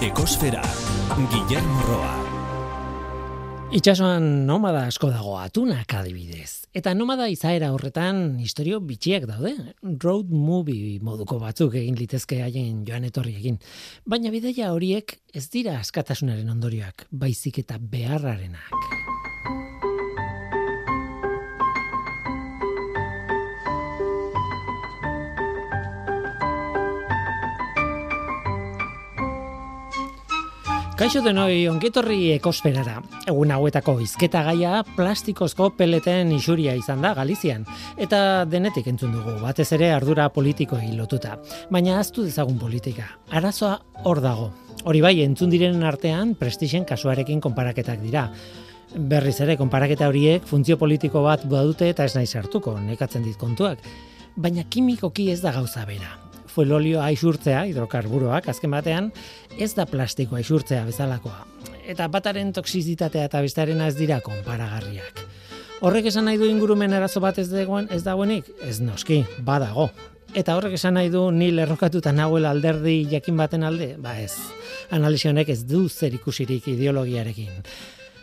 Ekosfera, Guillermo Roa. Itxasoan nomada asko dago atunak adibidez. Eta nomada izaera horretan historio bitxiak daude. Road movie moduko batzuk egin litezke haien joan etorri egin. Baina bidaia horiek ez dira askatasunaren ondorioak, baizik eta beharrarenak. Kaixo denoi ongetorri ekosferara. Egun hauetako izketa gaia plastikozko peleten isuria izan da Galizian. Eta denetik entzun dugu, batez ere ardura politikoei lotuta. Baina aztu dezagun politika. Arazoa hor dago. Hori bai, entzun direnen artean prestixen kasuarekin konparaketak dira. Berriz ere, konparaketa horiek funtzio politiko bat badute eta ez nahi sartuko, nekatzen dit kontuak. Baina kimikoki ez da gauza bera fuelolio aisurtzea, hidrokarburoak, azken batean, ez da plastiko aisurtzea bezalakoa. Eta bataren toksizitatea eta bestearen ez dira konparagarriak. Horrek esan nahi du ingurumen arazo bat ez dagoen ez dagoenik? Ez noski, badago. Eta horrek esan nahi du ni lerrokatuta nahuel alderdi jakin baten alde? Ba ez. Analizionek ez du zer ikusirik ideologiarekin.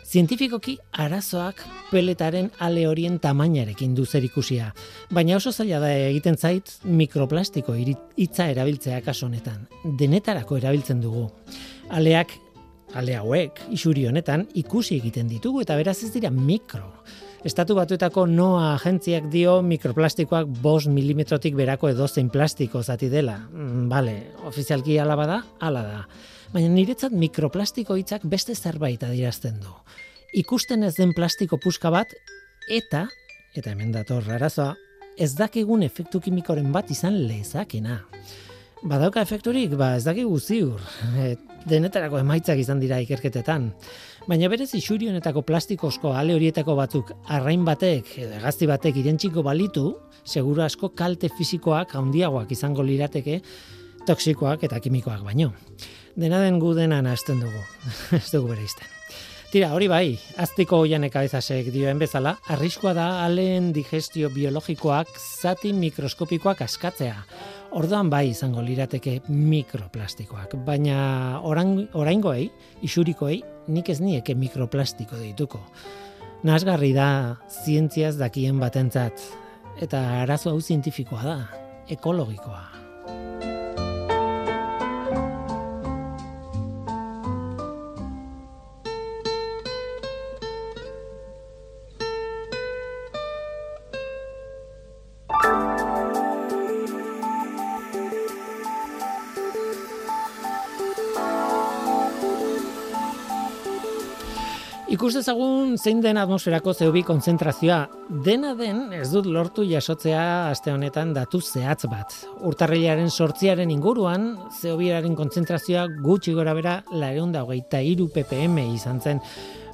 Zientifikoki arazoak peletaren ale horien tamainarekin du zer ikusia. Baina oso zaila da egiten zait mikroplastiko hitza erabiltzea kaso honetan. Denetarako erabiltzen dugu. Aleak, ale hauek, isuri honetan, ikusi egiten ditugu eta beraz ez dira mikro. Estatu batuetako noa agentziak dio mikroplastikoak bos milimetrotik berako edozein plastiko zati dela. Mm, bale, ofizialki alaba da, ala da baina niretzat mikroplastiko hitzak beste zerbait adierazten du. Ikusten ez den plastiko puska bat eta eta hemen dator arazoa, ez dakigun efektu kimikoren bat izan lezakena. Badauka efekturik, ba ez dakigu ziur. E, denetarako emaitzak izan dira ikerketetan. Baina berez isuri honetako plastikozko ale horietako batzuk arrain batek edo gazti batek irentziko balitu, seguru asko kalte fisikoak handiagoak izango lirateke toksikoak eta kimikoak baino dena den gu dena nazten dugu. Ez dugu bere izten. Tira, hori bai, aztiko oian ekabezasek dioen bezala, arriskoa da alen digestio biologikoak zati mikroskopikoak askatzea. Orduan bai izango lirateke mikroplastikoak, baina oraingoei, isurikoei, nik ez nieke mikroplastiko dituko. Nazgarri da, zientziaz dakien batentzat, eta arazo hau zientifikoa da, ekologikoa. Ikus dezagun zein den atmosferako CO2 konzentrazioa. Dena den ez dut lortu jasotzea aste honetan datu zehatz bat. Urtarrilaren sortziaren inguruan CO2aren konzentrazioa gutxi gora bera lareun da hogeita iru ppm izan zen.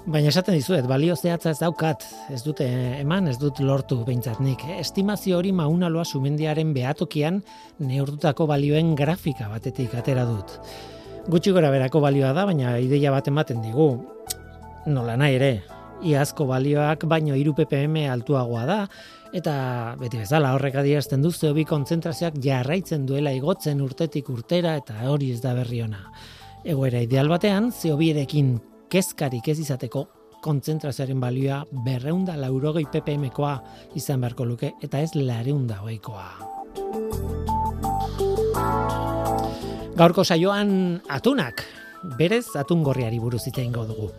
Baina esaten dizuet, balio zehatza ez daukat, ez dute eman, ez dut lortu behintzat nik. Estimazio hori maunaloa sumendiaren behatokian neurtutako balioen grafika batetik atera dut. Gutxi gora berako balioa da, baina ideia bat ematen digu nola nahi ere, iazko balioak baino iru ppm altuagoa da, eta beti bezala horrek adierazten du zeobi kontzentrazioak jarraitzen duela igotzen urtetik urtera eta hori ez da berri ona. Egoera ideal batean, zeobierekin kezkarik ez izateko kontzentrazioaren balioa berreunda laurogei ppmkoa izan beharko luke eta ez lareunda hoikoa. Gaurko saioan atunak, berez atungorriari buruz itein dugu.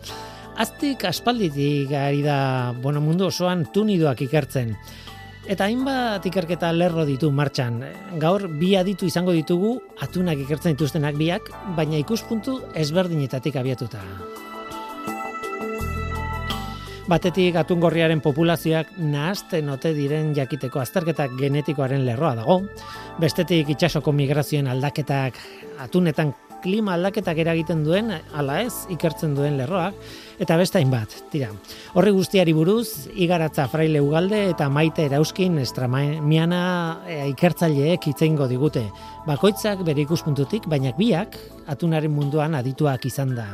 Aztik aspalditik ari da bueno, mundu osoan tunidoak ikertzen. Eta hainbat ikerketa lerro ditu martxan. Gaur bi aditu izango ditugu atunak ikertzen dituztenak biak, baina ikuspuntu ezberdinetatik abiatuta. Batetik atungorriaren populazioak nahazten ote diren jakiteko azterketak genetikoaren lerroa dago. Bestetik itxasoko migrazioen aldaketak atunetan klima aldaketak eragiten duen, ala ez, ikertzen duen lerroak, eta beste hainbat, tira. Horri guztiari buruz, igaratza fraile ugalde eta maite erauskin estramiana e, ikertzaileek itzeingo digute. Bakoitzak bere ikuspuntutik, baina biak atunaren munduan adituak izan da.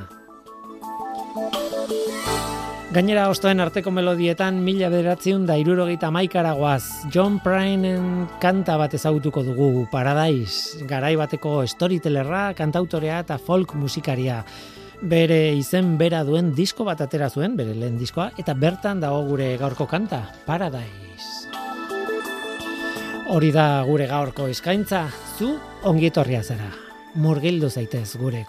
Gainera ostoen arteko melodietan mila bederatziun da irurogeita maikaragoaz John Prynen kanta bat ezagutuko dugu Paradise, garai bateko storytellerra, kantautorea eta folk musikaria. Bere izen bera duen disko bat atera zuen, bere lehen diskoa, eta bertan dago gure gaurko kanta, Paradise. Hori da gure gaurko eskaintza, zu ongietorria zara. Murgildu zaitez gure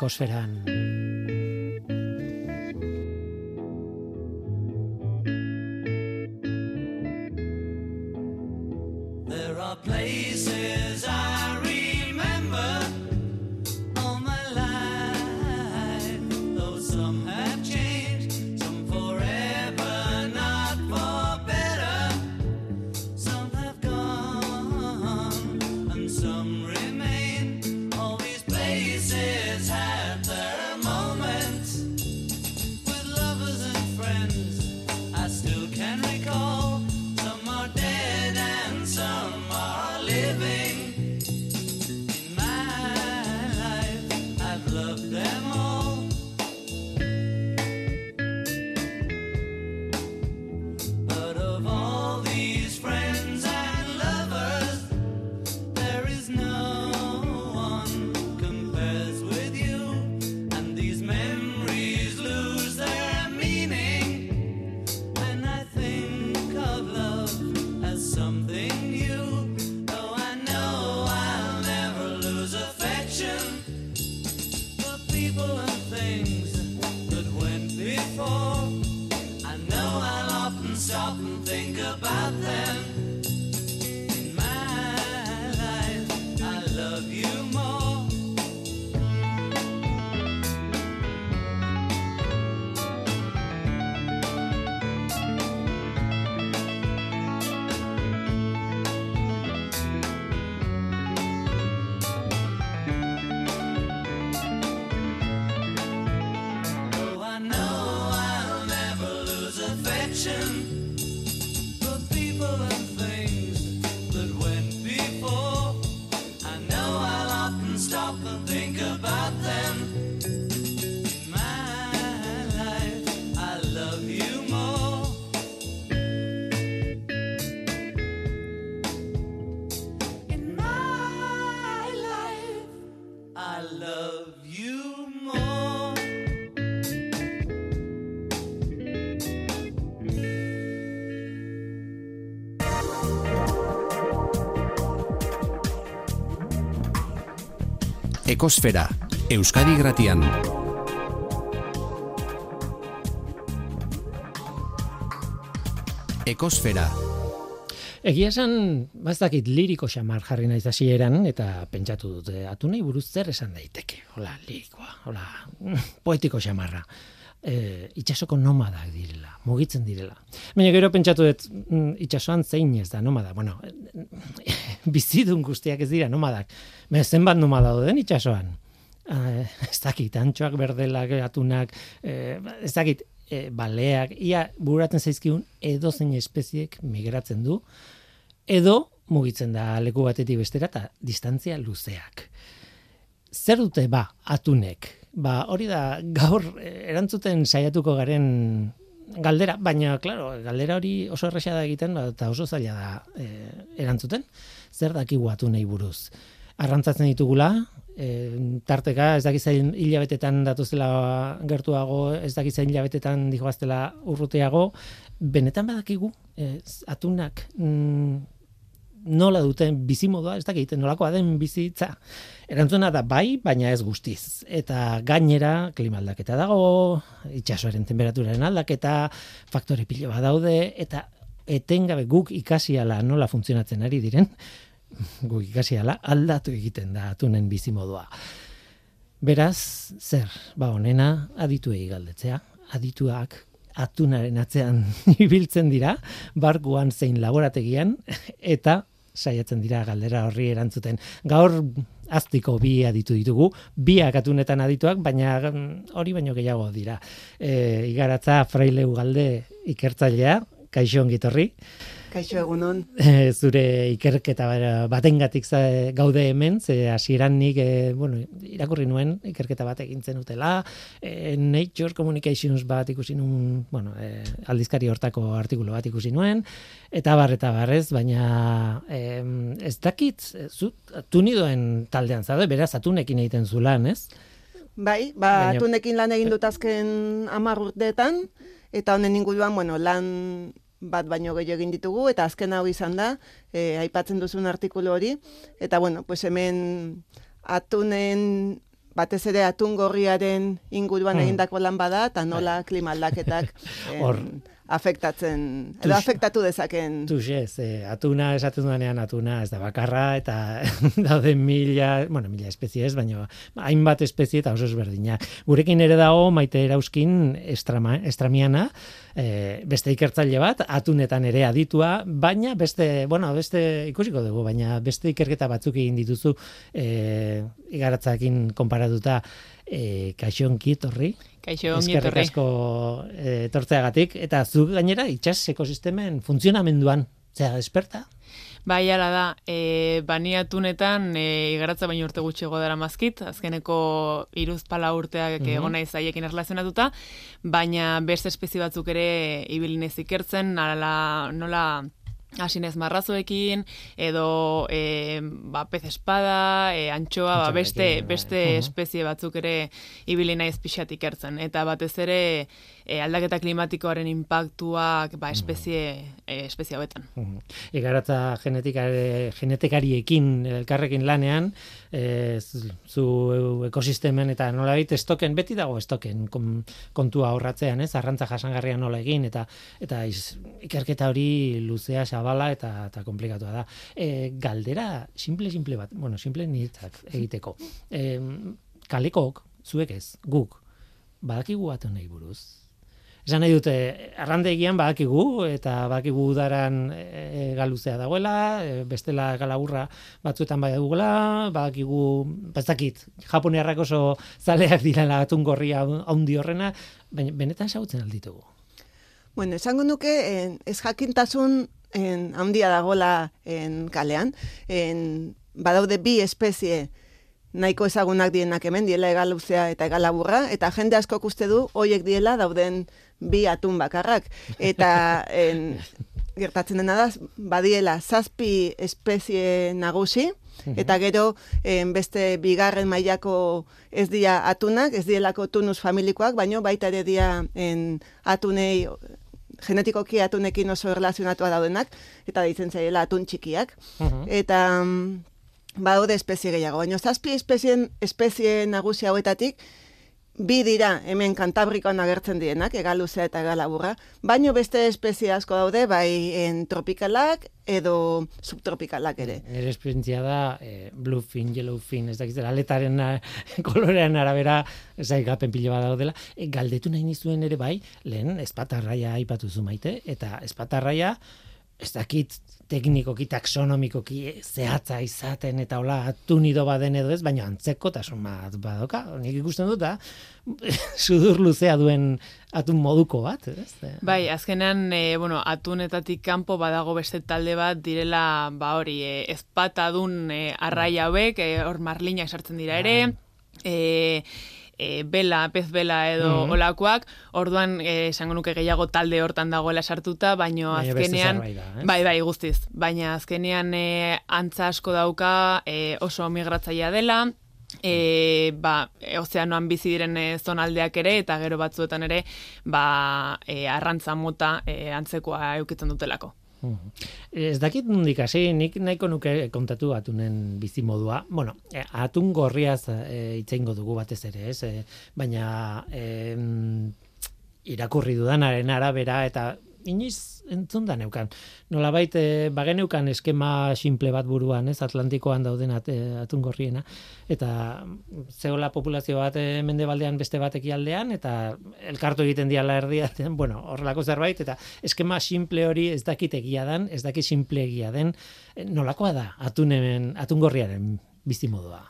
love. Ekosfera, Euskadi Gratian. Ekosfera. Egia esan, bazakit liriko xamar jarri naiz hasieran eta pentsatu dute atunei buruz zer esan daiteke. Hola, lirikoa, hola, poetiko xamarra. E, itxasoko nomadak direla, mugitzen direla. Baina gero pentsatu dut mm, itxasoan zein ez da nomada. Bueno, bizidun guztiak ez dira nomadak. Me zenbat nomada den itxasoan eh, ez dakit, antxoak berdelak, atunak, eh, ez dakit, eh, baleak, ia buratzen zaizkiun edo zein espeziek migratzen du, edo mugitzen da leku batetik bestera eta distantzia luzeak. Zer dute ba, atunek? Ba, hori da, gaur eh, erantzuten saiatuko garen galdera, baina, klaro, galdera hori oso erresa da egiten, ba, eta oso zaila da eh, erantzuten. Zer dakigu atunei buruz? Arrantzatzen ditugula, e, tarteka ez dakiz hilabetetan datuzela gertuago, ez dakiz hilabetetan dihoaztela urruteago, benetan badakigu, ez, atunak mm, nola duten bizimodoa, ez dakit, nolakoa den bizitza. Erantzuna da bai, baina ez guztiz. Eta gainera, klima aldaketa dago, itxasoaren temperaturaren aldaketa, faktore pilo daude, eta etengabe guk ikasiala nola funtzionatzen ari diren, guk ikasi ala, aldatu egiten da atunen bizimodua. Beraz, zer, ba honena adituei galdetzea, adituak atunaren atzean ibiltzen dira, barkuan zein laborategian, eta saiatzen dira galdera horri erantzuten. Gaur aztiko bi aditu ditugu, biak atunetan adituak, baina mm, hori baino gehiago dira. E, igaratza fraileu galde ikertzailea, kaixo ongitorri. Kaixo egunon. zure ikerketa batengatik gaude hemen, ze hasieran nik e, bueno, irakurri nuen ikerketa bat egin utela, e, Nature Communications bat ikusi nuen, bueno, e, aldizkari hortako artikulu bat ikusi nuen, eta bar eta barrez, baina e, ez dakit, zu, tunidoen taldean zaude, beraz atunekin egiten zu lan, ez? Bai, ba, baina... atunekin lan egin dut azken amar urteetan, eta honen inguruan, bueno, lan bat baino gehiago egin ditugu eta azken hau izan da, e, aipatzen duzun artikulu hori eta bueno, pues hemen atunen batez ere atun gorriaren inguruan hmm. egindako lan bada eta nola bai. klima aldaketak afektatzen, edo afektatu dezaken. Tux ez, eh, atuna esaten duanean atuna ez da bakarra, eta daude mila, bueno, mila espezie ez, baina hainbat espezie eta oso ezberdina. Gurekin ere dago maite erauskin estrama, estramiana, eh, beste ikertzaile bat, atunetan ere aditua, baina beste, bueno, beste ikusiko dugu, baina beste ikerketa batzuk egin dituzu eh, igaratzakin konparatuta e, kaixo onki etorri. Kaixo onki etorri. asko e, etortzeagatik eta zu gainera itsas ekosistemen funtzionamenduan zea esperta. Bai, ala da, e, baniatunetan e, igaratza baino urte gutxi dara mazkit, azkeneko iruz pala urteak mm -hmm. egona izaiekin erlazionatuta, baina beste espezie batzuk ere ibilinez ikertzen, nola, nola asinez marrazoekin, edo e, ba, pez espada, e, antxoa, ba, beste, bai. beste espezie batzuk ere ibili naiz pixatik ertzen. Eta batez ere e, aldaketa klimatikoaren impactuak ba, espezie, e, espezie hauetan. Igaratza genetikariekin elkarrekin lanean, e, zu ekosistemen eta nola bit, estoken, beti dago estoken kontua horratzean, ez, arrantza jasangarria nola egin, eta eta ikerketa hori luzea zabala eta eta komplikatua da. E, galdera, simple, simple bat, bueno, simple niretzak egiteko. E, kalekok, zuek ez, guk, badakigu bat nahi buruz, Esan nahi dute, arrandegian badakigu, eta badakigu udaran e, galuzea dagoela, e, bestela galaburra batzuetan bai dugula, badakigu, bazakit, japonearrak oso zaleak dira lagatun gorria haundi horrena, baina benetan sautzen alditugu. Bueno, esango nuke, en, ez jakintasun en, handia dagola en kalean, en, badaude bi espezie, nahiko ezagunak dienak hemen, diela egaluzea eta egalaburra, eta jende asko uste du, hoiek diela dauden bi atun bakarrak. Eta en, gertatzen dena da, badiela zazpi espezie nagusi, eta gero en, beste bigarren mailako ez dia atunak, ez dielako tunus familikoak, baino baita ere dia en, atunei genetikoki atunekin oso erlazionatua daudenak, eta ditzen zaiela atun txikiak. Eta badaude espezie gehiago. Baina zazpi espezien, espezie nagusia hauetatik, bi dira hemen kantabrikoan agertzen dienak, egaluzea eta egalaburra, baino beste espezie asko daude, bai en tropikalak edo subtropikalak ere. Nire esperientzia da, e, blue fin, yellow fin, ez dakiz, aletaren eh, kolorean arabera, zai gapen pilo bat daudela, e, galdetu nahi nizuen ere bai, lehen espatarraia aipatu zu maite, eta espatarraia, ez dakit teknikoki, taxonomikoki zehatza izaten eta hola atunido baden edo ez, baina antzeko tasun bat badoka, nik ikusten dut da, sudur luzea duen atun moduko bat, ez? Bai, azkenean, e, bueno, atunetatik kanpo badago beste talde bat direla, ba hori, e, ezpatadun e, arraia hauek, e, hor marlina esartzen dira ere, e, e, bela, pez bela edo mm olakoak, orduan e, esango nuke gehiago talde hortan dagoela sartuta, baino azkenean bai, bai, guztiz, baina azkenean e, antza asko dauka e, oso migratzailea dela, e, ba, ozeanoan bizi diren e, zonaldeak ere eta gero batzuetan ere ba, e, arrantza mota e, antzekoa eukitzen dutelako. Ez dakit nondik hasi, nik nahiko nuke kontatu atunen bizi modua. Bueno, e, atun gorriaz e, itzeingo dugu batez ere, ez? E, baina e, irakurri dudanaren arabera eta iniz entzun da neukan. Nola baita, e, bageneukan eskema simple bat buruan, ez, Atlantikoan dauden at, e, atungorriena, eta zeola populazio bat e, mendebaldean beste batek aldean, eta elkartu egiten diala erdia, bueno, horrelako zerbait, eta eskema simple hori ez dakit egia den, ez dakit simple egia den, nolakoa da atunen, atungorriaren bizimodua?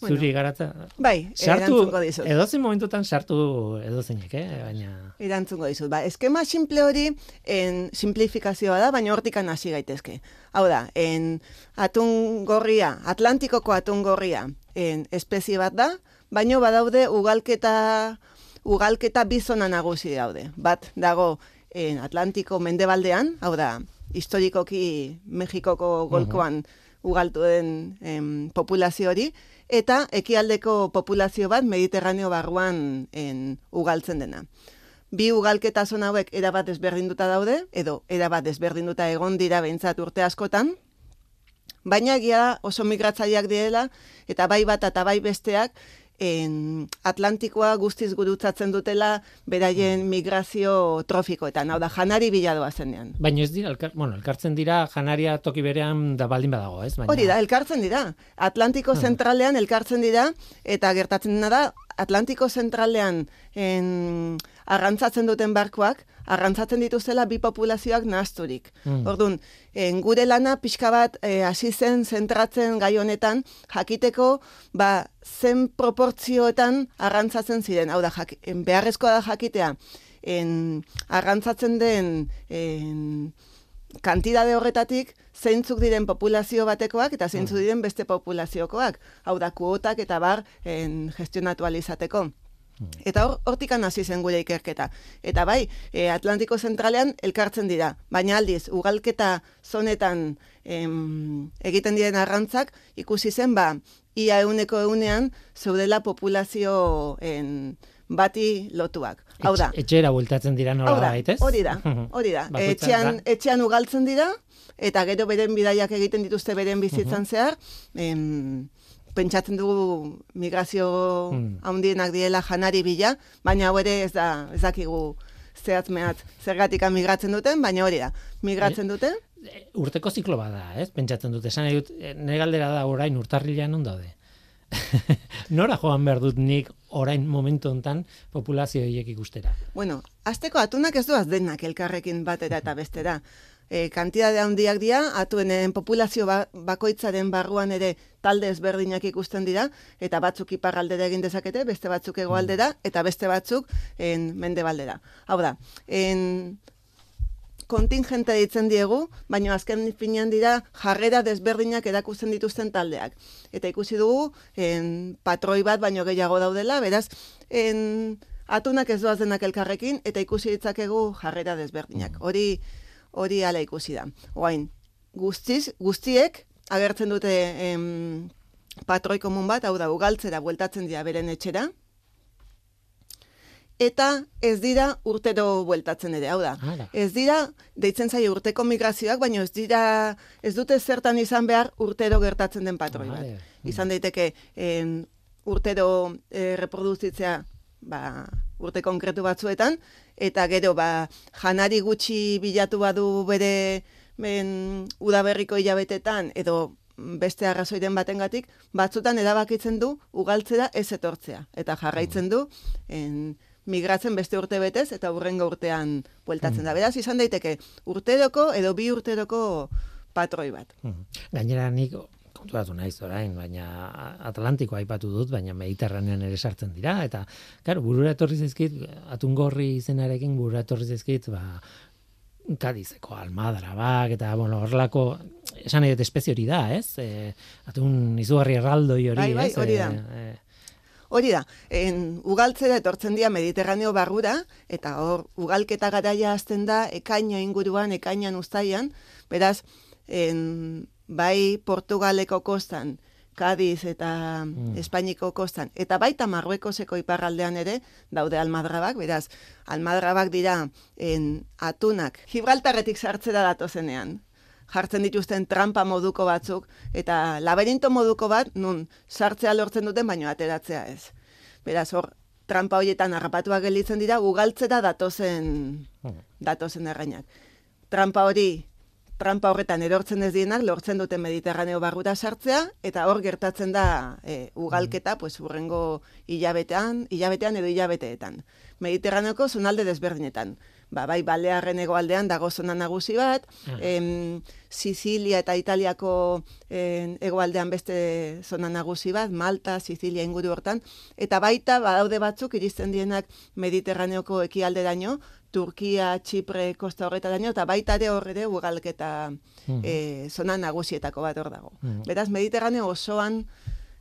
Bueno. Zuri garata. Bai, sartu, erantzungo dizut. Edozen momentutan sartu edozeinek, eh? Baina... Erantzungo dizut. Ba, eskema simple hori en simplifikazioa da, baina hortikan hasi gaitezke. Hau da, en atun gorria, Atlantikoko atun gorria, en espezie bat da, baino badaude ugalketa ugalketa bizona nagusi daude. Bat dago en Atlantiko mendebaldean, hau da, historikoki Mexikoko golkoan ugaltu den em, populazio hori, eta ekialdeko populazio bat Mediterraneo barruan en, ugaltzen dena. Bi ugalketa zona hauek erabat ezberdinduta daude, edo erabat ezberdinduta egon dira behintzat urte askotan, baina egia oso migratzaileak direla, eta bai bat eta bai besteak en Atlantikoa guztiz gurutzatzen dutela beraien migrazio trofikoetan, hau da, janari biladoa zenean. Baina ez dira, elkar, bueno, elkartzen dira janaria toki berean da baldin badago, ez? Baina... Hori da, elkartzen dira. Atlantiko hmm. zentralean elkartzen dira, eta gertatzen dena da, Atlantiko zentralean en, arrantzatzen duten barkoak, arrantzatzen dituzela bi populazioak nahazturik. Mm. Orduan, en, gure lana pixka bat eh, hasi zen zentratzen gai honetan, jakiteko ba, zen proportzioetan arrantzatzen ziren. Hau da, jak, en, beharrezkoa da jakitea, en, arrantzatzen den en, kantidade horretatik, zeintzuk diren populazio batekoak eta zeintzuk mm. diren beste populaziokoak. Hau da, kuotak eta bar en, gestionatu alizateko. Eta hor, hortikan hasi zen gure ikerketa. Eta bai, e, Atlantiko zentralean elkartzen dira. Baina aldiz, ugalketa zonetan em, egiten diren arrantzak, ikusi zen, ba, ia euneko eunean, zeudela populazio en, bati lotuak. Hau da. Etxera bultatzen dira nola baitez? Hori da, hori da. etxean, etxean ugaltzen dira, eta gero beren bidaiak egiten dituzte beren bizitzan zehar, em, pentsatzen dugu migrazio hmm. handienak diela janari bila, baina hau ere ez da ez dakigu zehatz mehat zergatik migratzen duten, baina hori da, migratzen eh, dute. E, urteko ziklo bada, ez? Pentsatzen dute, esan dut, eh, nire galdera da orain urtarrilean non daude. Nora joan behar dut nik orain momentu hontan populazio hiek ikustera? Bueno, azteko atunak ez duaz denak elkarrekin batera eta bestera e, kantidade handiak dira, atuenen populazio ba, bakoitzaren barruan ere talde ezberdinak ikusten dira, eta batzuk iparraldera egin dezakete, beste batzuk egoaldera, mm. eta beste batzuk en mendebaldera. Hau da, en kontingente ditzen diegu, baina azken finean dira jarrera desberdinak erakusten dituzten taldeak. Eta ikusi dugu, en, patroi bat baino gehiago daudela, beraz, en, atunak ez doazenak elkarrekin, eta ikusi ditzakegu jarrera desberdinak. Hori, hori ala ikusi da. Oain, guztiz, guztiek agertzen dute em, patroi komun bat, hau da, ugaltzera bueltatzen dira beren etxera, eta ez dira urtero bueltatzen ere, hau da. Ez dira, deitzen zaio urteko migrazioak, baina ez dira, ez dute zertan izan behar urtero gertatzen den patroi bat. Izan daiteke, en, urtero e, reproduzitzea, ba, urte konkretu batzuetan, eta gero ba, janari gutxi bilatu badu bere ben, udaberriko hilabetetan edo beste arrazoiden batengatik batzutan erabakitzen du ugaltzera ez etortzea eta jarraitzen du en, migratzen beste urte betez eta urrengo urtean bueltatzen da. Mm. Beraz, izan daiteke urteroko edo bi urteroko patroi bat. Mm. Gainera nik konturatu naiz orain, baina Atlantiko aipatu dut, baina Mediterranean ere sartzen dira, eta, claro, burura etorri zizkit, atungorri izenarekin burura etorri zizkit, ba, kadizeko almadra bak, eta, bueno, horrelako, esan edo espezie hori da, ez? E, atun izugarri erraldoi hori, bai, bai, hori da. E, e, Hori da, en, ugaltzera etortzen dira Mediterraneo barrura, eta hor, ugalketa garaia azten da, ekaina inguruan, ekainan ustaian, beraz, en, bai Portugaleko kostan, Kadiz eta mm. Espainiko kostan, eta baita Marruekoseko iparraldean ere, daude almadrabak, beraz, almadrabak dira en, atunak, Gibraltarretik sartzera datozenean, jartzen dituzten trampa moduko batzuk, eta laberinto moduko bat, nun sartzea lortzen duten, baino ateratzea ez. Beraz, hor, trampa horietan harrapatuak gelitzen dira, gugaltzera datozen, mm. datozen errainak. Trampa hori trampa horretan erortzen ez dienak lortzen dute Mediterraneo barruta sartzea eta hor gertatzen da e, ugalketa mm. pues urrengo hilabetean, hilabetean edo hilabeteetan. Mediterraneoko zonalde desberdinetan. Ba, bai balearren egoaldean dago zona nagusi bat, Ah. em, Sizilia eta Italiako en, egoaldean beste zona nagusi bat, Malta, Sizilia inguru hortan, eta baita badaude batzuk iristen dienak Mediterraneoko ekialderaino, Turkia, Txipre, Kosta horretaraino, eta baita ere hor ere ugalketa Mhm. eh, zona nagusietako bat hor dago. Mhm. Beraz, Mediterraneo osoan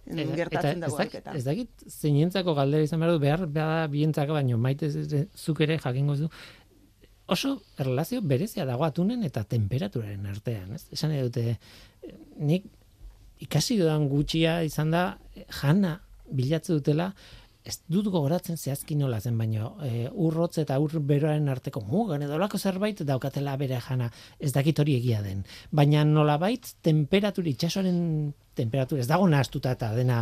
Eta- gertatzen dago alketa. Ez dakit zeinentzako galdera izan behar du, behar behar bientzako, baino maite zuk ere jakingo zu. Oso erlazio berezia dago atunen eta temperaturaren artean, ez? Esan dute, eh, nik ikasi dudan gutxia izan da eh, jana bilatze dutela, ez dut gogoratzen zehazki nola zen, baino e, urrotz eta ur beroaren arteko mugan edo olako zerbait daukatela bere jana, ez dakit hori egia den. Baina nolabait temperatura, itxasoaren temperatura, ez dago nahaztuta eta dena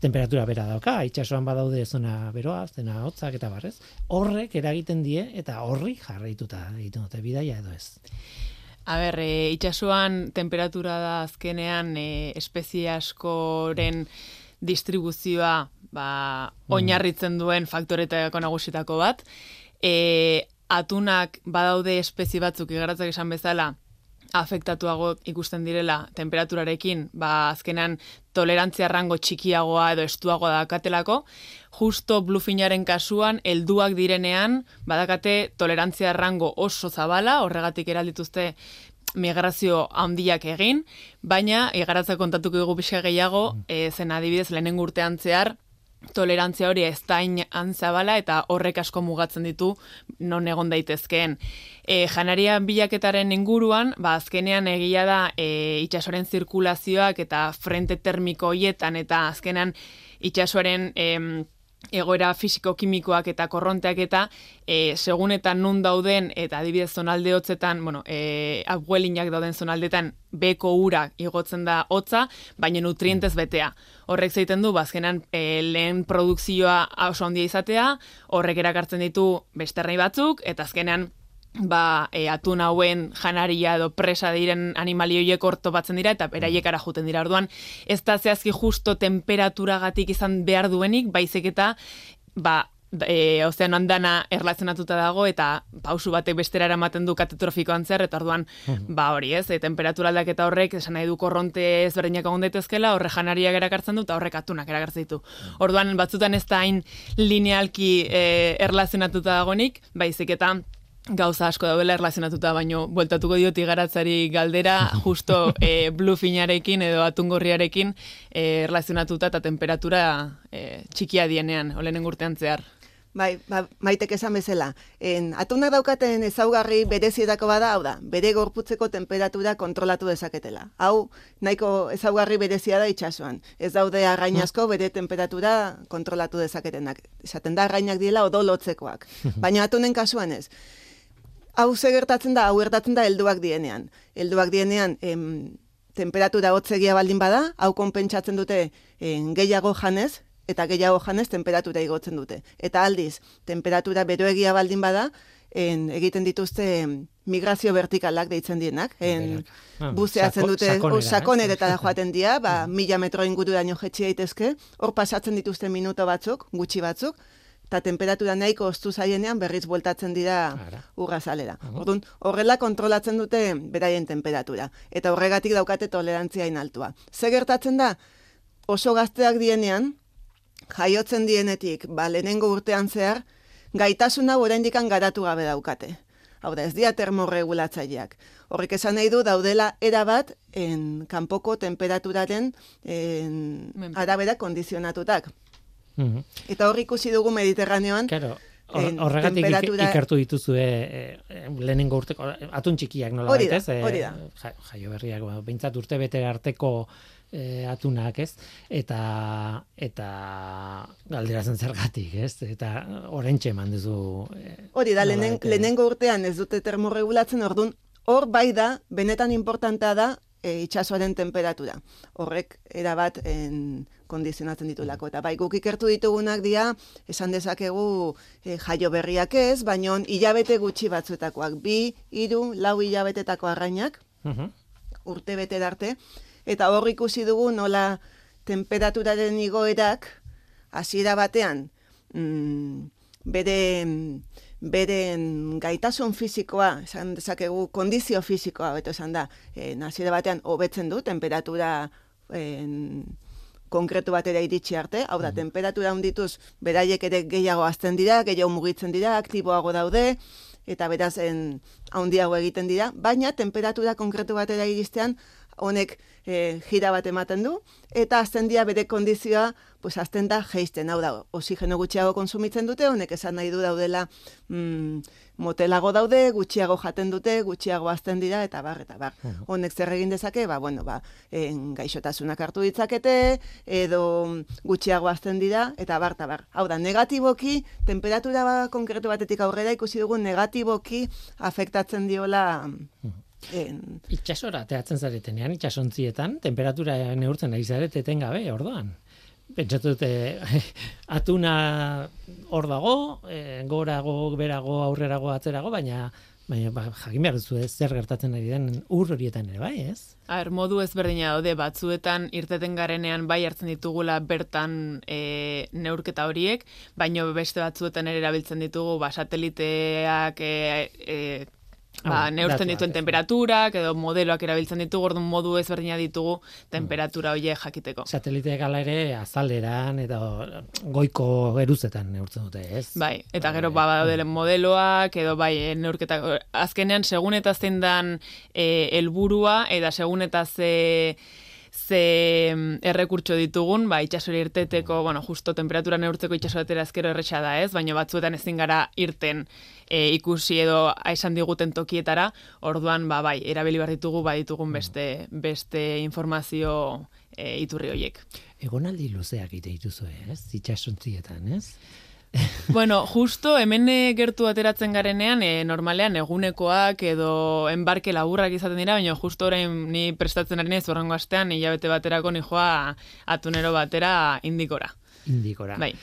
temperatura bera dauka, itxasoan badaude zona beroa, zena hotzak eta barrez, horrek eragiten die eta horri jarraituta egiten dute bidaia edo ez. A ber, e, itxasuan temperatura da azkenean e, espezie askoren distribuzioa ba, oinarritzen duen faktoretako nagusitako bat. E, atunak badaude espezie batzuk igaratzak esan bezala, afektatuago ikusten direla temperaturarekin, ba azkenan tolerantzia rango txikiagoa edo estuagoa dakatelako, justo blufinaren kasuan helduak direnean badakate tolerantzia rango oso zabala, horregatik eraldituzte migrazio handiak egin, baina igaratza kontatuko dugu pixka gehiago, e, zen adibidez lehenengo urtean zehar, tolerantzia hori ez da antzabala eta horrek asko mugatzen ditu non egon daitezkeen. E, janaria bilaketaren inguruan, ba, azkenean egia da e, itxasoren zirkulazioak eta frente termiko hoietan eta azkenean itxasoren em, egoera fisiko-kimikoak eta korronteak eta e, segun eta nun dauden eta adibidez zonalde hotzetan, bueno, e, abuelinak dauden zonaldetan beko ura igotzen da hotza, baina nutrientez betea. Horrek zeiten du, bazkenan e, lehen produkzioa oso handia izatea, horrek erakartzen ditu besterrei batzuk, eta azkenean ba, e, atun hauen janaria edo presa diren animalioiek horto batzen dira eta beraiek ara juten dira. Orduan, ez da zehazki justo temperaturagatik izan behar duenik, baizik eta ba, e, ozeanoan dana erlazionatuta dago eta pausu batek bestera eramaten du katetrofikoan zer, eta orduan, ba hori ez, e, temperatura aldaketa horrek, esan nahi du korronte ezberdinak egon daitezkela, horre janariak erakartzen du, eta horrek atunak erakartzen ditu. Orduan, batzutan ez da hain linealki e, erlazionatuta dagonik, baizik eta gauza asko daudela erlazionatuta, baino bueltatuko diot igaratzari galdera justo e, bluefinarekin edo atungorriarekin e, erlazionatuta eta temperatura e, txikia dienean, olenen urtean zehar. Bai, ba, maitek esan bezala. En, atunak daukaten ezaugarri berezietako bada, hau da, bere gorputzeko temperatura kontrolatu dezaketela. Hau, nahiko ezaugarri berezia da itxasuan. Ez daude arrain asko bere temperatura kontrolatu dezaketenak. Esaten da arrainak diela odolotzekoak. Baina atunen kasuan ez. Hau ze gertatzen da, hau gertatzen da helduak dienean. Helduak dienean, em, temperatura hotzegia baldin bada, hau konpentsatzen dute en, gehiago janez, eta gehiago janez temperatura igotzen dute. Eta aldiz, temperatura beroegia baldin bada, en, egiten dituzte em, migrazio vertikalak deitzen dienak. En, Ah, buzeatzen sako- dute, sakonera, o, ez? sakoneretara joaten dira, ba, mila metro ingururaino jetxi daitezke, hor pasatzen dituzte minuto batzuk, gutxi batzuk, eta temperatura nahiko oztu zaienean berriz bueltatzen dira urrazalera. Orduan, horrela kontrolatzen dute beraien temperatura. Eta horregatik daukate tolerantzia inaltua. Ze gertatzen da, oso gazteak dienean, jaiotzen dienetik, ba, lehenengo urtean zehar, gaitasun hau oraindikan garatu gabe daukate. Hau da, ez dira termorregulatzaileak. Horrek esan nahi du daudela erabat en kanpoko temperaturaren en, arabera kondizionatutak. Mhm. Eta hor ikusi dugu Mediterraneoan, Claro, horregatik ik- temperatura- ikertu dituzue e, e, lehenengo urteko atun txikiak nola Hori da, ez? E, hori da. ja- jaio berriak, ba, behintzat urte bete arteko e, atunak, ez? Eta eta galderazen zergatik, ez? Eta orentxe eman duzu e, Hori da, lehenen, lehenengo urtean ez dute termorregulatzen, orduan, hor bai da, benetan importantea da, e, itxasoaren temperatura. Horrek erabat en, kondizionatzen ditulako. Eta bai, guk ikertu ditugunak dira, esan dezakegu e, jaio berriak ez, baino hilabete gutxi batzuetakoak. Bi, hiru, lau hilabetetako arrainak, Mhm. urte bete arte, eta hor ikusi dugu nola temperaturaren igoerak hasiera batean mm, bere mm, beren gaitasun fisikoa, esan dezakegu kondizio fisikoa, beto esan da, e, nazire batean hobetzen du, temperatura en, konkretu batera iritsi arte, hau da, temperatura hundituz, beraiek ere gehiago azten dira, gehiago mugitzen dira, aktiboago daude, eta beraz, en, handiago egiten dira, baina temperatura konkretu batera iristean, honek e, jira bat ematen du, eta azten dira bere kondizioa, pues azten da geisten, hau da, osigeno gutxiago konsumitzen dute, honek esan nahi du daudela mm, motelago daude, gutxiago jaten dute, gutxiago azten dira, eta bar, eta bar. Honek zer egin dezake, ba, bueno, ba, en, gaixotasunak hartu ditzakete, edo gutxiago azten dira, eta bar, eta bar. Hau da, negatiboki, temperatura konkretu batetik aurrera ikusi dugu, negatiboki afektatzen diola En... Itxasora, teatzen zaretenean, itxasontzietan, temperatura neurtzen ari zarete etengabe, orduan. Pentsatu dute, atuna hor dago, e, gorago, berago, aurrerago, atzerago, baina baina ba, jakin behar duzu ez zer gertatzen ari den ur horietan ere, bai, ez? Er, modu ezberdina daude, batzuetan irteten garenean bai hartzen ditugula bertan e, neurketa horiek, baina beste batzuetan ere erabiltzen ditugu ba, sateliteak e, e, ba, neurtzen dituen temperaturak edo modeloak erabiltzen ditugu, orduan modu ezberdina ditugu temperatura hoe jakiteko. Sateliteak ala ere azaleran edo goiko eruzetan neurtzen dute, ez? Bai, eta gero ba daude modeloak edo bai neurketa azkenean segun eta zein dan eh, helburua eta segun eta ze ze mm, errekurtso ditugun, ba, itxasori irteteko, bueno, justo temperatura neurtzeko itxasoratera ezkero erretxa da ez, baina batzuetan ezin gara irten e, ikusi edo esan diguten tokietara, orduan, ba, bai, erabili behar ditugu, ba, ditugun beste, beste informazio e, iturri horiek. Egonaldi luzeak ite dituzu ez, itxasontzietan, ez? bueno, justo hemen eh, gertu ateratzen garenean, e, normalean egunekoak edo enbarke laburrak izaten dira, baina justo orain ni prestatzen ari naiz horrengo astean hilabete baterako ni joa atunero batera indikora. Indikora. Bai.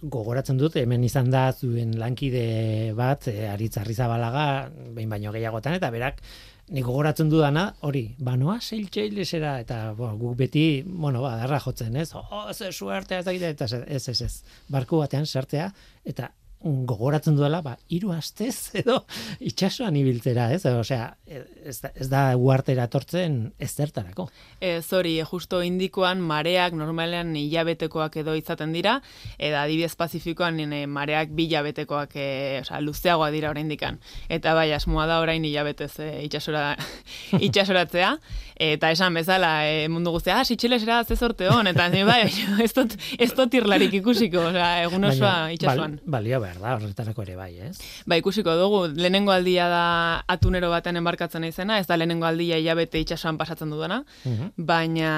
Gogoratzen dut, hemen izan da zuen lankide bat, e, aritzarri zabalaga, behin baino gehiagotan, eta berak nik gogoratzen dudana, hori, banoa seiltxeilesera, eta bo, guk beti, bueno, ba, darra jotzen, ez? Oh, ze suertea, eta ez, ez, ez, barku batean sartea, eta gogoratzen duela, ba, hiru astez edo itxasuan ibiltzera, ez? Osea, ez da, ez da uartera tortzen ez zertarako. Ez hori, justo indikoan mareak normalean hilabetekoak edo izaten dira, eta adibidez pazifikoan e, mareak bilabetekoak, e, osea, luzeagoa dira orain dikan. Eta bai, asmoa da orain hilabetez e, itxasora, itxasoratzea, eta esan bezala, e, mundu guztia, ah, sitxilesera ze sorte hon, eta bai, ez dut, ez dut irlarik ikusiko, osea, egun osoa itxasuan. Bal, behar da, horretarako ere bai, ez? Ba, ikusiko dugu, lehenengo aldia da atunero baten enbarkatzen izena, ez da lehenengo aldia hilabete itxasuan pasatzen dudana, mhm. baina,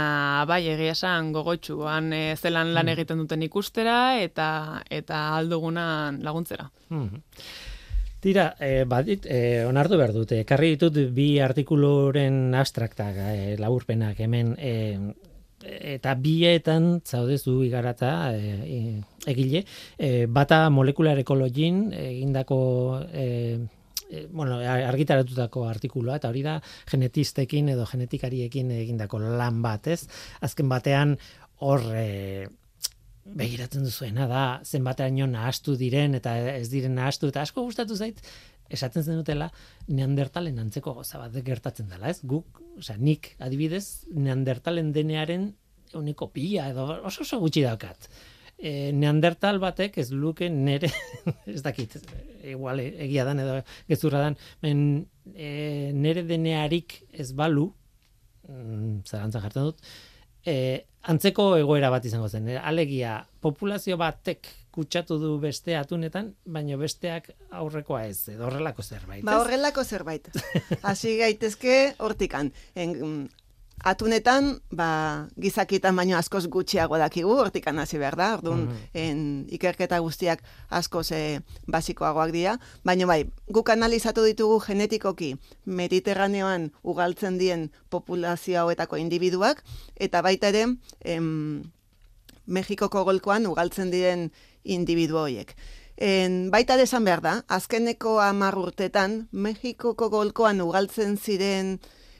bai, egia esan gogotxu, han e, zelan lan mhm. egiten duten ikustera, eta eta aldugunan laguntzera. Mm Tira, e, badit, e, onartu behar dute, karri ditut bi artikuluren abstraktak, e, laburpenak, hemen, e, eta bietan zaudezu igarata e, egile e, bata molekular ekologin egindako e, e, bueno, argitaratutako artikuloa eta hori da genetistekin edo genetikariekin egindako lan bat, ez? Azken batean hor e, begiratzen duzuena da zenbateraino nahastu diren eta ez diren nahastu eta asko gustatu zait esaten zen dutela neandertalen antzeko goza bat gertatzen dela, ez? Guk, osea, nik adibidez neandertalen denearen uniko pila edo oso oso gutxi daukat. E, neandertal batek ez luke nere, ez dakit, igual egia dan edo gezurra dan, men, e, nere denearik ez balu, mm, zarantza jartzen dut, e, antzeko egoera bat izango zen. E, alegia, populazio batek kutsatu du beste atunetan, baina besteak aurrekoa ez, edo horrelako zerbait. Ba horrelako zerbait. Hasi gaitezke hortikan. En, atunetan, ba, gizakietan baino askoz gutxiago dakigu, hortikan hasi behar da, orduan, mm en, ikerketa guztiak askoz e, basikoagoak dira, baina bai, guk analizatu ditugu genetikoki mediterraneoan ugaltzen dien populazio hauetako individuak, eta baita ere, em, Mexikoko golkoan ugaltzen diren individu horiek. En, baita desan behar da, azkeneko amar urtetan, Mexikoko golkoan ugaltzen ziren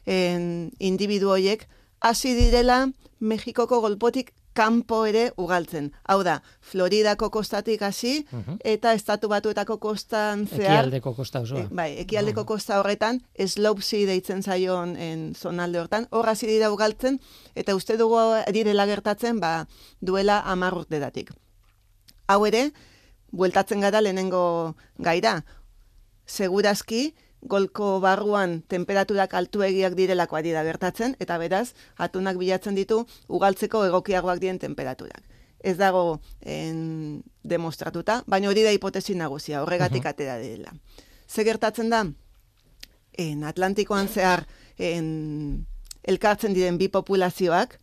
en, individu horiek hasi direla Mexikoko golpotik kanpo ere ugaltzen. Hau da, Floridako kostatik hasi eta estatu batuetako kostan zehar Ekialdeko kosta osoa. E, bai, ekialdeko kosta horretan, slopesi deitzen zaion en zonalde hortan, hor hasi dira ugaltzen, eta uste dugu direla gertatzen, ba, duela hamar urtetatik. Hau ere, bueltatzen gara lehenengo gaira. Segurazki, golko barruan temperaturak altuegiak direlako ari da gertatzen, eta beraz, atunak bilatzen ditu ugaltzeko egokiagoak dien temperaturak. Ez dago en, demostratuta, baina hori da hipotesi nagusia, horregatik atera direla. Ze gertatzen da, en Atlantikoan zehar en, elkartzen diren bi populazioak,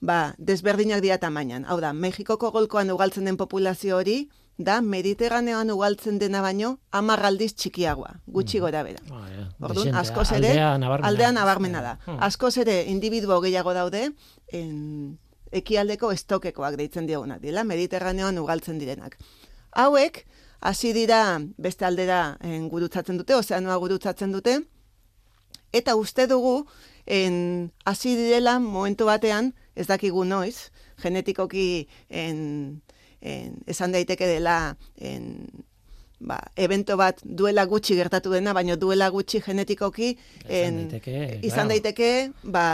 ba, desberdinak dira tamainan. Hau da, Mexikoko golkoan ugaltzen den populazio hori, da Mediterraneoan ugaltzen dena baino hamar aldiz txikiagoa, gutxi gora bera. Ah, ja. Orduan, askoz ere, aldea nabarmena. aldea nabarmena da. Hmm. Askoz ere, individuo gehiago daude, en, ekialdeko estokekoak deitzen diogunak dira, Mediterraneoan ugaltzen direnak. Hauek, hasi dira beste aldera en, gurutzatzen dute, ozeanoa gurutzatzen dute, eta uste dugu, en, hasi direla momentu batean, ez dakigu noiz, genetikoki en, en, esan daiteke dela en, ba, evento bat duela gutxi gertatu dena, baina duela gutxi genetikoki Izan daiteke, izan claro. daiteke, ba,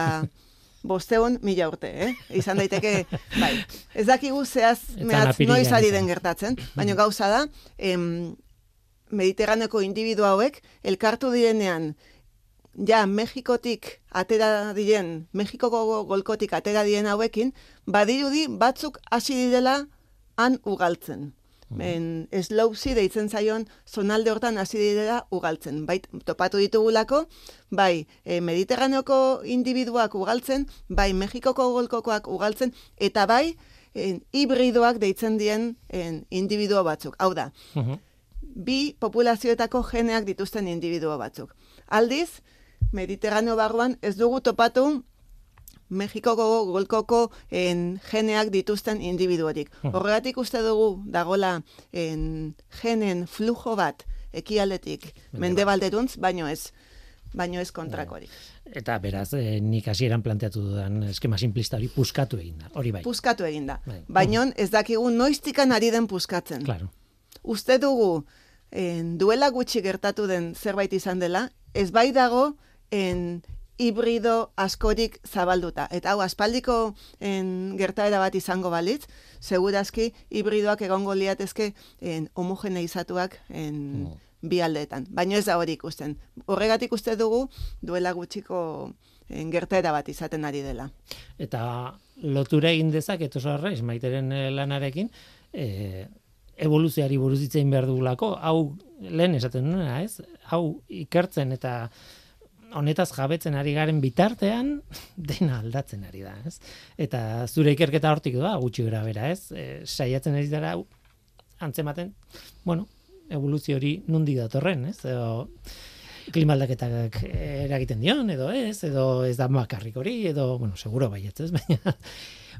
bosteun mila urte, eh? Izan daiteke, bai. Ez dakigu zehaz mehatz napirilean noiz ari den gertatzen, baina gauza da, em, Mediterraneko individu hauek elkartu direnean ja Mexikotik atera diren, Mexikoko golkotik atera diren hauekin, badirudi batzuk hasi direla han ugaltzen. En Slowsi deitzen zaion zonalde hortan hasi direla ugaltzen. Bai, topatu ditugulako, bai, e, Mediterraneoko individuak ugaltzen, bai, Mexikoko golkokoak ugaltzen, eta bai, en, hibridoak deitzen dien en, individuo batzuk. Hau da, Mhm. bi populazioetako geneak dituzten individuo batzuk. Aldiz, Mediterraneo barruan ez dugu topatu Mexikoko golkoko en, geneak dituzten individuorik. Horregatik uste dugu dagola en, genen flujo bat ekialdetik mendebalderuntz, baino ez baino ez kontrakorik. Eta beraz, eh, nik hasieran planteatu dudan eskema simplista hori puskatu egin da. Hori bai. Puskatu eginda. Bai. Baino ez dakigu noiztikan ari den puskatzen. Claro. uste dugu en, duela gutxi gertatu den zerbait izan dela, ez bai dago en, hibrido askorik zabalduta. Eta hau, aspaldiko en, gertaera bat izango balitz, segurazki hibridoak egongo liatezke en, homogeneizatuak en, bi aldeetan. Baina ez da hori ikusten. Horregatik uste dugu duela gutxiko en, gertaera bat izaten ari dela. Eta lotura egin dezaket oso arraiz, maiteren eh, lanarekin, e, evoluzioari buruz hitz egin behar dugulako, hau lehen esaten nuena, ez? Hau ikertzen eta honetaz jabetzen ari garen bitartean dena aldatzen ari da, ez? Eta zure ikerketa hortik doa gutxi gara bera, ez? E, saiatzen ari hau antzematen, bueno, evoluzio hori nundi datorren, ez? Edo, klimaldaketak eragiten dion, edo ez, edo ez da makarrik hori, edo, bueno, seguro baietz, ez, baina,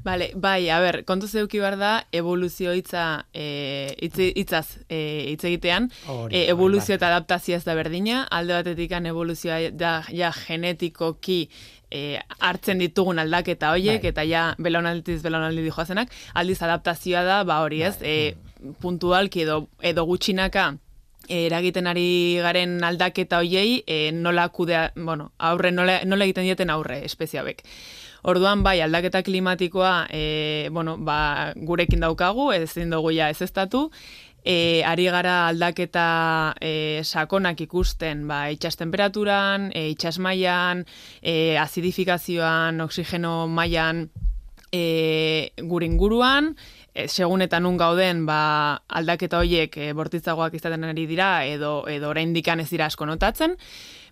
Bale, bai, a ber, kontu zeuki behar da, evoluzio hitza, e, hitz, hitzaz e, hitz egitean, Hori, e, evoluzio bai. eta adaptazioa ez da berdina, alde batetikan evoluzioa da ja genetikoki e, hartzen ditugun aldaketa hoiek, Bai. eta ja belaunaldiz belaunaldi joazenak, aldiz adaptazioa da, ba hori ez, Bai. e, puntualki edo, edo gutxinaka, e, eragiten ari garen aldaketa hoiei e, nola kudea, bueno, aurre nola, nola egiten dieten aurre espeziabek. Orduan bai, aldaketa klimatikoa e, bueno, ba, gurekin daukagu, ezin dugu ja ez estatu, e, ari gara aldaketa e, sakonak ikusten, ba, itxas temperaturan, e, itxas mailan, e, azidifikazioan, oxigeno mailan, e, gure inguruan, e, segun eta nun gauden ba, aldaketa horiek e, bortitzagoak izaten ari dira edo edo oraindikan ez dira asko notatzen,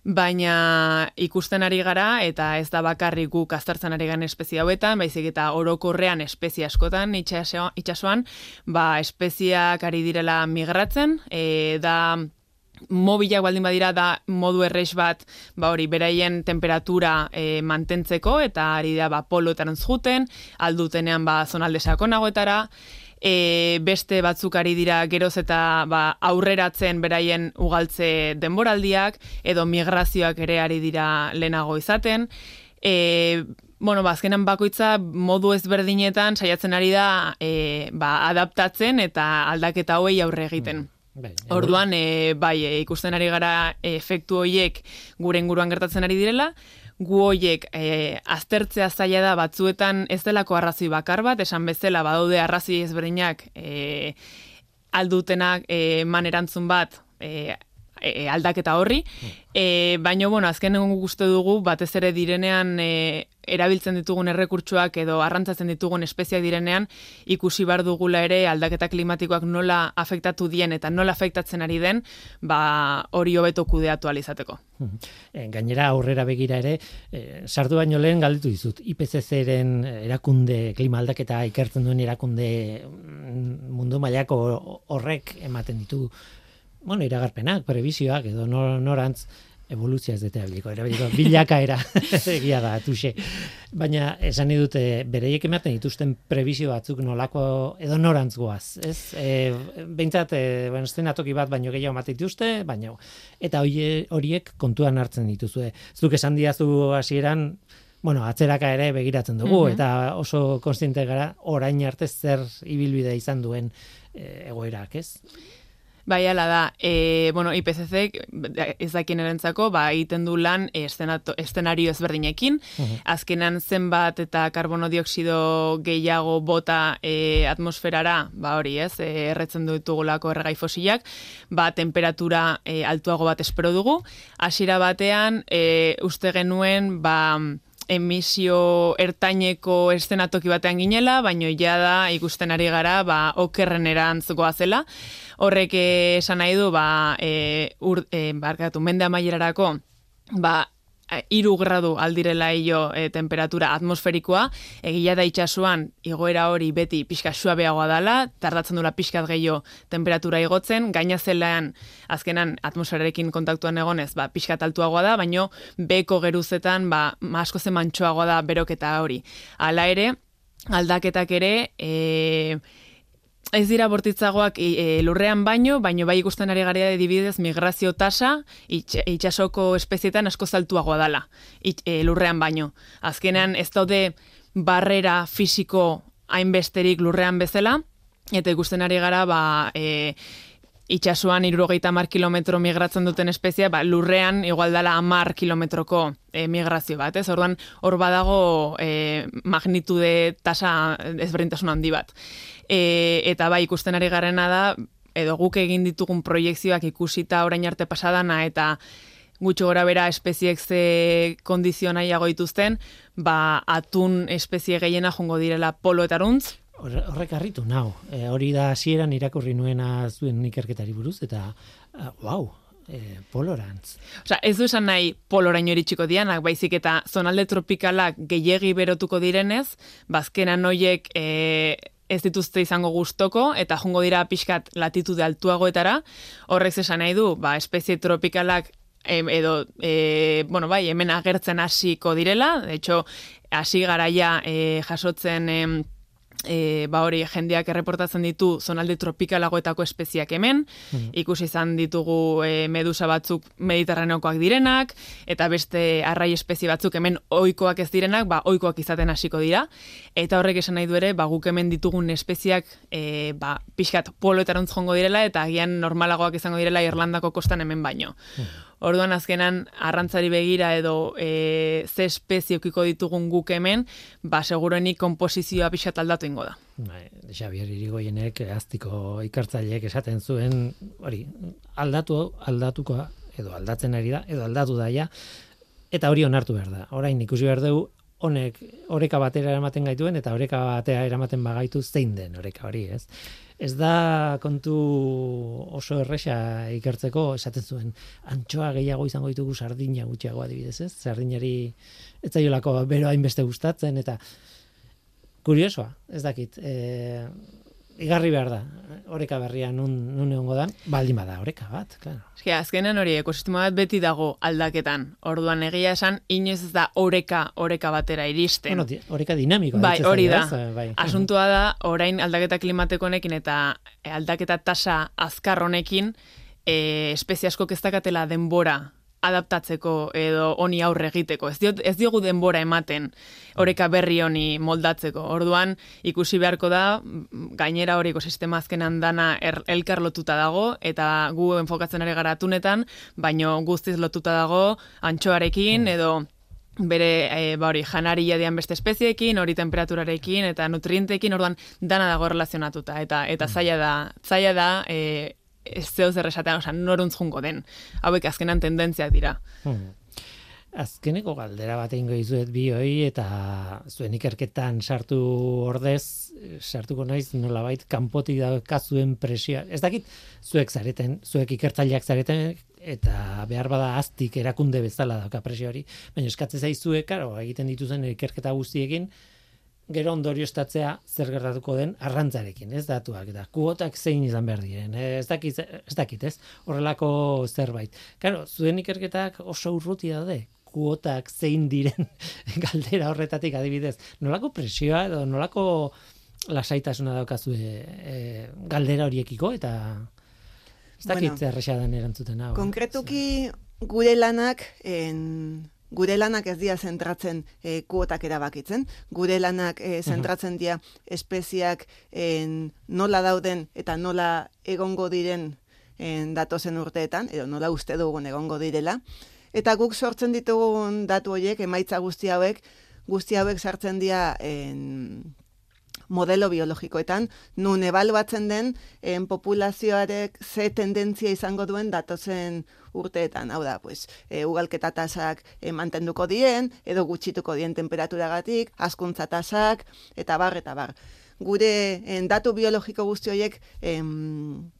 baina ikusten ari gara eta ez da bakarrik guk aztertzen ari garen espezie hauetan, baizik eta orokorrean espezie askotan itxaso, itxasoan, ba espeziak ari direla migratzen, e, da mobilak baldin badira da modu errex bat, ba hori, beraien temperatura e, mantentzeko, eta ari da ba, poloetan juten, aldutenean ba, zonalde sakonagoetara, e, beste batzuk ari dira geroz eta ba, aurreratzen beraien ugaltze denboraldiak, edo migrazioak ere ari dira lehenago izaten, e, bueno, ba, azkenan bakoitza modu ezberdinetan saiatzen ari da e, ba, adaptatzen eta aldaketa hoei aurre egiten. Bai, Orduan, e, bai, e, ikusten ari gara efektu hoiek gure inguruan gertatzen ari direla, gu hoiek e, aztertzea zaila da batzuetan ez delako arrazoi bakar bat, esan bezala badaude arrazoi ezberdinak e, aldutenak e, man erantzun bat e, e, aldaketa horri, e, baina, bueno, azken egun guztu dugu, batez ere direnean e, erabiltzen ditugun errekurtsuak edo arrantzatzen ditugun espeziak direnean, ikusi bar dugula ere aldaketa klimatikoak nola afektatu dien eta nola afektatzen ari den, ba hori hobeto kudeatu alizateko. E, gainera aurrera begira ere, e, sartu baino lehen galditu dizut, IPCC-ren erakunde, klima aldaketa ikertzen duen erakunde mm, mundu mailako horrek ematen ditu bueno, iragarpenak, prebisioak edo nor, norantz evoluzia ez dute abiliko, erabiliko, bilakaera egia da, tuxe. Baina esan dute bereiek ematen dituzten prebizio batzuk nolako edo norantz goaz, ez? E, Beintzat, e, bueno, atoki bat baino gehiago ematen dituzte, baina eta horiek kontuan hartzen dituzue. Zuk esan diazu hasieran bueno, atzeraka ere begiratzen dugu, mhm. eta oso konstiente gara orain arte zer ibilbide izan duen e, egoerak, ez? Bai, ala da, e, bueno, IPCC ez dakien erentzako, ba, egiten du lan estenario ezberdinekin, uh azkenan zenbat eta karbono dioksido gehiago bota e, atmosferara, ba hori ez, e, erretzen ditugulako erregai fosilak, ba, temperatura e, altuago bat espero dugu, hasiera batean, e, uste genuen, ba, emisio ertaineko estenatoki batean ginela, baino ja da ikusten ari gara ba okerren erantzukoa zela. Horrek esan nahi du ba e, ur, e, barkatu mende amaierarako ba iru gradu aldirela io e, temperatura atmosferikoa, egia da itxasuan igoera hori beti pixka suabeagoa dala, tardatzen dula pixkat gehiago temperatura igotzen, gaina zelean azkenan atmosferarekin kontaktuan egonez, ba, pixkat altuagoa da, baino beko geruzetan ba, asko zen mantxoagoa da beroketa hori. Hala ere, aldaketak ere, e, ez dira bortitzagoak e, lurrean baino, baino bai ikusten ari garea dibidez migrazio tasa itxasoko espezietan asko zaltuagoa dala e, lurrean baino. Azkenean ez daude barrera fisiko hainbesterik lurrean bezala, eta ikusten ari gara ba, e, itxasuan irurogeita mar kilometro migratzen duten espezia, ba, lurrean igual dala amar kilometroko e, migrazio bat, ez? Orduan, hor badago e, magnitude tasa ezberdintasun handi bat. E, eta bai, ikusten ari garena da, edo guk egin ditugun proiektzioak ikusita orain arte pasadana, eta gutxo gora bera espeziek ze kondizionaiago dituzten, ba, atun espezie gehiena jongo direla polo eta horrek harritu nau. E, hori da hasieran irakurri nuena zuen ikerketari buruz eta uh, wow, e, polorantz. Osea, ez du esan nahi poloraino iritsiko dianak, baizik eta zonalde tropikalak gehiegi berotuko direnez, bazkenan noiek e, ez dituzte izango gustoko eta jongo dira pixkat latitude altuagoetara, horrek esan nahi du, ba, espezie tropikalak edo, e, bueno, bai, hemen agertzen hasiko direla, de hecho, hasi garaia e, jasotzen e, ba hori jendeak erreportatzen ditu zonalde tropikalagoetako espeziak hemen, mm. ikusi izan ditugu e, medusa batzuk mediterraneokoak direnak, eta beste arrai espezie batzuk hemen oikoak ez direnak, ba oikoak izaten hasiko dira, eta horrek esan nahi du ere, ba guk hemen ditugun espeziak e, ba, pixkat poloetarontz jongo direla, eta agian normalagoak izango direla Irlandako kostan hemen baino. Mm. Orduan azkenan arrantzari begira edo e, ze espeziokiko ditugun guk hemen, ba segurenik konposizioa pixat aldatu ingo da. Bai, Xavier Irigoienek aztiko ikartzaileek esaten zuen, hori, aldatu aldatuko edo aldatzen ari da, edo aldatu daia, eta hori onartu behar da. Orain ikusi behar dugu, honek oreka batera eramaten gaituen, eta oreka batera eramaten bagaitu zein den oreka hori, ez? ez da kontu oso erresa ikertzeko esaten zuen antxoa gehiago izango ditugu sardina gutxiago adibidez, ez? Sardinari ez zaiolako bero hainbeste gustatzen eta kuriosoa, ez dakit. E, igarri behar da, oreka berria nun, nun egongo dan, baldin bada, oreka bat, claro. Eski, azkenen hori, ekosistema bat beti dago aldaketan. Orduan egia esan, inoiz ez da oreka, oreka batera iristen. Bueno, oreka dinamiko. Bai, hori da. Bai. Asuntua da, orain aldaketa klimateko honekin eta aldaketa tasa azkar honekin, e, espeziasko ez dakatela denbora adaptatzeko edo honi aurre egiteko. Ez, diot, ez diogu denbora ematen oreka berri honi moldatzeko. Orduan, ikusi beharko da, gainera hori ekosistema azkenan dana er, elkar lotuta dago, eta gu enfokatzen ari gara atunetan, baino guztiz lotuta dago antxoarekin edo bere e, ba hori janaria dian beste espezieekin, hori temperaturarekin eta nutrienteekin, orduan dana dago relazionatuta eta eta zaila da, zaila da e, ez zeu zer esatean, oza, noruntz jungo den. Hauek azkenan tendentziak dira. Hmm. Azkeneko galdera bat ingo izuet bi hoi eta zuen ikerketan sartu ordez, sartuko naiz nolabait kanpoti kazuen presioa. Ez dakit, zuek zareten, zuek ikertzaileak zareten, eta behar bada aztik erakunde bezala dauka presio hori, baina eskatzen zaizue, karo, egiten dituzen ikerketa guztiekin, gero ondorioztatzea zer gertatuko den arrantzarekin, ez datuak eta kuotak zein izan behar diren, ez dakit, ez dakit, ez? Horrelako zerbait. Claro, zuen ikerketak oso urruti daude, kuotak zein diren galdera horretatik adibidez. Nolako presioa edo nolako lasaitasuna daukazu e, galdera horiekiko eta ez dakit bueno, zerrexadan erantzuten hau. Konkretuki gure lanak en gure lanak ez dira zentratzen e, kuotak erabakitzen, gure lanak e, zentratzen dira espeziak en, nola dauden eta nola egongo diren en, datozen urteetan, edo nola uste dugun egongo direla. Eta guk sortzen ditugun datu horiek, emaitza guzti hauek, guzti hauek sartzen dira en, modelo biologikoetan, nun ebaluatzen den en, populazioarek ze tendentzia izango duen datozen urteetan, hau da, pues, e, ugalketa tasak e, mantenduko dien, edo gutxituko dien temperaturagatik, askuntza tasak, eta bar, eta bar. Gure en, datu biologiko guzti horiek em,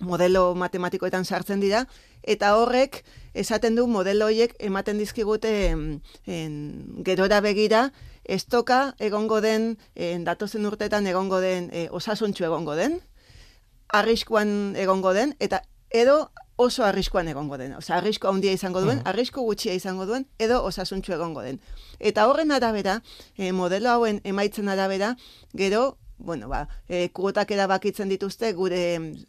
modelo matematikoetan sartzen dira, eta horrek esaten du modelo horiek ematen dizkigute en, gerora begira, estoka egongo den, en, datozen urteetan egongo den, e, osasuntxu egongo den, arriskuan egongo den, eta edo oso arriskuan egongo den. Osa, arrisko handia izango duen, mm arrisku gutxia izango duen, edo osasuntxu egongo den. Eta horren arabera, e, modelo hauen emaitzen arabera, gero, bueno, ba, e, kuotak erabakitzen dituzte, gure,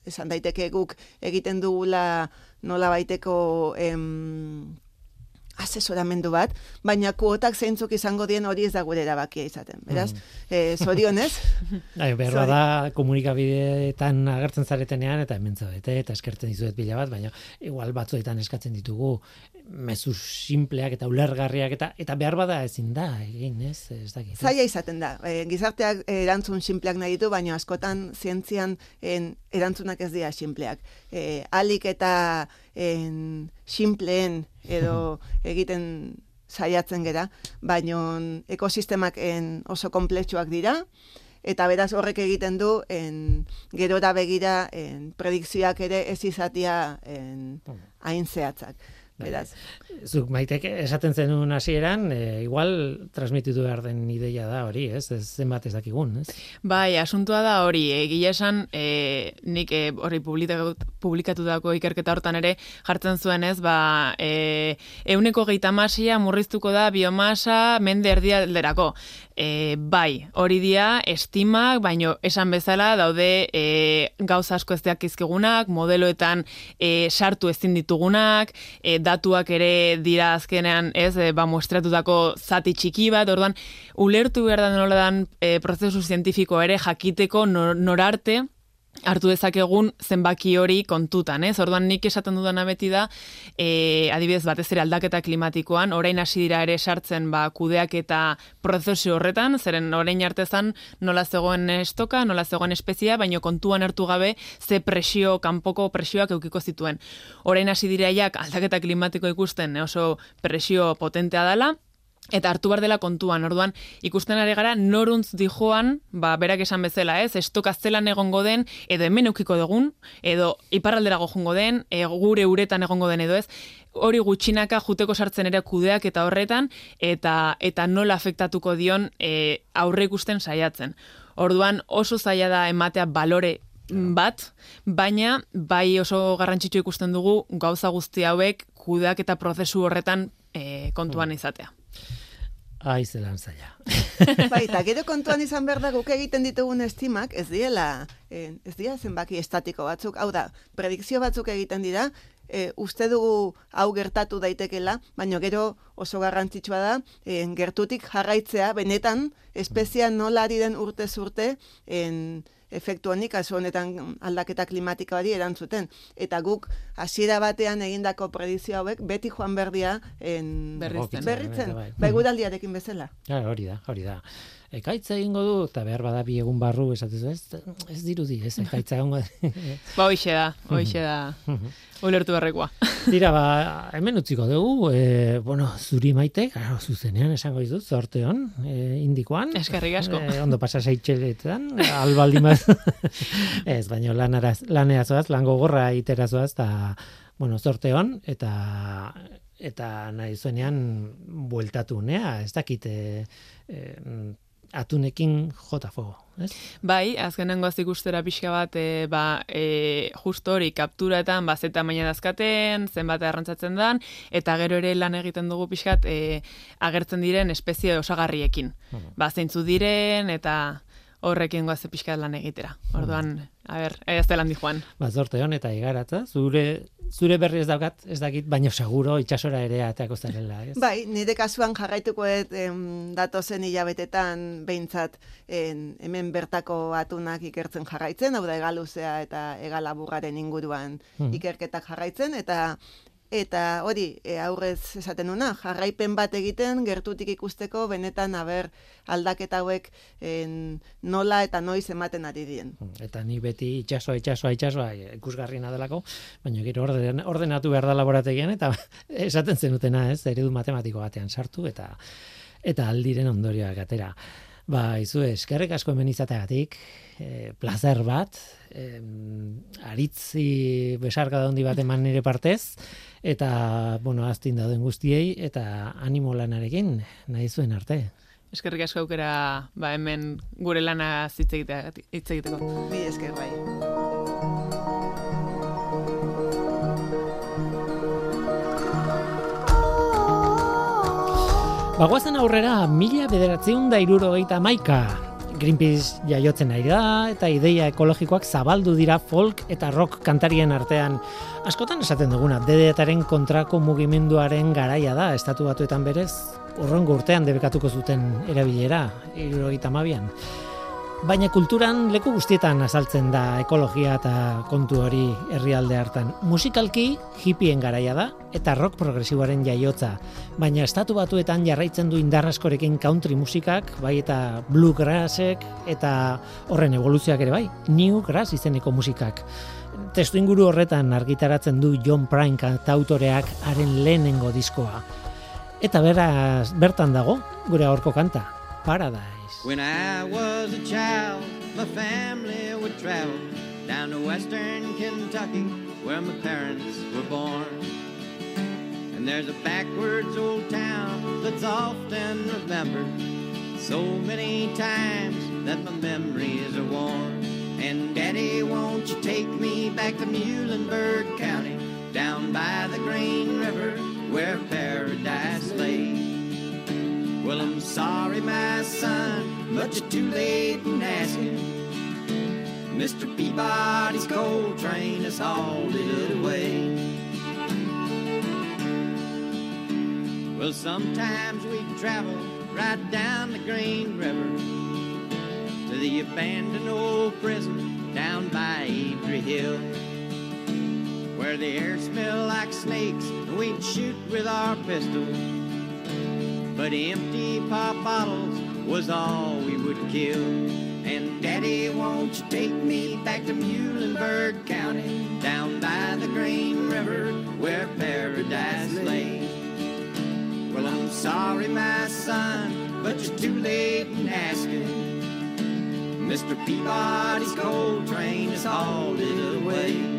esan daiteke guk egiten dugula nola baiteko... Em, asesoramendu bat, baina kuotak zeintzuk izango dien hori ez da gure erabakia izaten. Beraz, mm. eh, zorionez? Bai, berra da komunikabideetan agertzen zaretenean eta hemen zaudete eta eskertzen dizuet bila bat, baina igual batzuetan eskatzen ditugu mezu simpleak eta ulergarriak eta eta behar bada ezin da egin, ez? Ez dakit. Zaila izaten da. E, gizarteak erantzun simpleak nahi ditu, baina askotan zientzian en, erantzunak ez dira simpleak. E, alik eta en, simpleen edo egiten saiatzen gera, baina ekosistemak en, oso komplexuak dira, eta beraz horrek egiten du en, gero da begira en, predikzioak ere ez izatia en, hain zehatzak. Beraz. Zuk maitek esaten zenun hasieran, e, igual transmititu behar den ideia da hori, ez? Ez zenbat ez dakigun, ez? Bai, asuntua da hori, egia esan, e, nik e, hori publikatu dako ikerketa hortan ere jartzen zuen, ez? Ba, e, euneko geita masia murriztuko da biomasa mende erdia derako. E, bai, hori dia estimak, baino esan bezala daude e, gauza asko ez izkegunak, modeloetan e, sartu ezin ditugunak, e, datuak ere dira azkenean, ez, e, ba muestratutako zati txiki bat, orduan ulertu behar da nola dan e, prozesu zientifiko ere jakiteko norarte, hartu dezakegun zenbaki hori kontutan, ez? Orduan nik esaten dudana beti da, e, adibidez batez ere aldaketa klimatikoan, orain hasi dira ere sartzen ba kudeak eta prozesu horretan, zeren orain artezan nola zegoen estoka, nola zegoen espezia, baino kontuan hartu gabe ze presio kanpoko presioak eukiko zituen. Orain hasi dira aldaketa klimatiko ikusten oso presio potentea dela, Eta hartu bar dela kontuan, orduan ikusten ari gara noruntz dijoan, ba, berak esan bezala, ez, estoka zelan egongo den, edo hemen eukiko dugun, edo iparralderago jongo den, e, gure uretan egongo den edo ez, hori gutxinaka juteko sartzen ere kudeak eta horretan, eta eta nola afektatuko dion e, aurre ikusten saiatzen. Orduan oso zaila da ematea balore bat, baina bai oso garrantzitsu ikusten dugu gauza guzti hauek kudeak eta prozesu horretan e, kontuan hmm. izatea. Ai, zelan zaila. bai, eta gero kontuan izan behar da guk egiten ditugun estimak, ez diela, eh, ez dira zenbaki estatiko batzuk, hau da, predikzio batzuk egiten dira, e, uste dugu hau gertatu daitekela, baina gero oso garrantzitsua da, e, gertutik jarraitzea, benetan, espezia nola ari den urte zurte, en, efektu honik, kasu honetan aldaketa klimatiko hori erantzuten. Eta guk hasiera batean egindako predizio hauek beti joan berdia en Berritzen. berritzen, Bai, bai. bai gudaldiarekin bezala. Ja, hori da, hori da. Ekaitza egingo du, eta behar bada bi egun barru, esatezu, ez, ez dirudi, ez, ekaitza egongo. Ba, hoxe da, hoxe da. Ulertu berrekoa. Dira, ba, hemen utziko dugu, e, bueno, zuri maite, claro, zuzenean esango dizut, zorte hon, e, indikoan. Eskerrik asko. E, ondo pasa zaitxeletan, albaldi maz. ez, baina lanara, lanea zoaz, lan gogorra itera zoaz, eta, bueno, zorte hon, eta eta nahi zuenean bueltatu nea, ez dakit e, e, atunekin jota fogo, ez? Bai, azkenengo ikustera pixka bat, e, ba, e, justo hori kapturatan, ba, zeta maina dazkaten, zenbat arrantzatzen dan, eta gero ere lan egiten dugu pixkat e, agertzen diren espezie osagarriekin. Ba, zeintzu diren, eta horrekin goaze pixka lan egitera. Orduan, a ber, ez dela handi joan. Ba, zorte hon eta igaratza, zure, zure berri ez daukat, ez dakit, baino seguro itxasora ere ateako zarela, ez? Bai, nire kasuan jarraituko dut em, datozen hilabetetan behintzat en, hemen bertako atunak ikertzen jarraitzen, hau da egaluzea eta egalaburraren inguruan Mhm. ikerketak jarraitzen, eta eta hori e, aurrez esaten nuna, jarraipen bat egiten gertutik ikusteko benetan aber aldaketa hauek en, nola eta noiz ematen ari dien. Eta ni beti itxasoa, itxasoa, itxasoa ikusgarriena delako, baina gero orden, ordenatu behar da laborategian, eta esaten zenutena, ez, eredu matematiko batean sartu, eta eta aldiren ondorioak atera. Ba, izu, eskerrik asko hemen izateagatik, e, placer bat, e, aritzi besarka handi bat eman nire partez, eta, bueno, aztin dauden guztiei, eta animo lanarekin, nahi zuen arte. Eskerrik asko aukera, ba, hemen gure lana hitz egiteko. Bi esker bai. Bagoazen aurrera, mila bederatzeun da irurogeita maika. Greenpeace jaiotzen ari da, eta ideia ekologikoak zabaldu dira folk eta rock kantarien artean. Askotan esaten duguna, DDTaren kontrako mugimenduaren garaia da, estatu batuetan berez, urrengo urtean debekatuko zuten erabilera, irurogeita mabian. Baina kulturan leku guztietan azaltzen da ekologia eta kontu hori herrialde hartan. Musikalki hippien garaia da eta rock progresiboaren jaiotza. Baina estatu batuetan jarraitzen du indarraskorekin country musikak, bai eta bluegrassek eta horren evoluzioak ere bai, new grass izeneko musikak. Testu inguru horretan argitaratzen du John Prine kantautoreak haren lehenengo diskoa. Eta beraz, bertan dago, gure aurko kanta, Paradise. When I was a child, my family would travel down to western Kentucky where my parents were born. And there's a backwards old town that's often remembered so many times that my memories are worn. And Daddy, won't you take me back to Muhlenberg County down by the Green River where paradise lay? Well, I'm sorry, my son, but you're too late in asking. Mr. Peabody's coal train has hauled it away. Well, sometimes we travel right down the Green River to the abandoned old prison down by Avery Hill, where the air smelled like snakes and we'd shoot with our pistols. But empty pop bottles was all we would kill. And Daddy, won't you take me back to Muhlenberg County, down by the Green River where paradise lay? Well, I'm sorry, my son, but you're too late in asking. Mr. Peabody's coal train has hauled it away.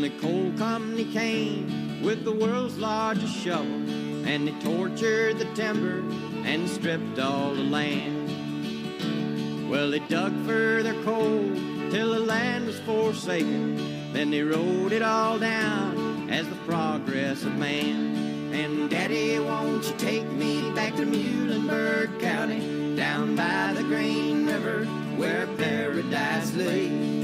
The coal company came with the world's largest shovel, and they tortured the timber and stripped all the land. Well, they dug for their coal till the land was forsaken. Then they wrote it all down as the progress of man. And Daddy, won't you take me back to Muhlenberg County, down by the Green River, where paradise lay?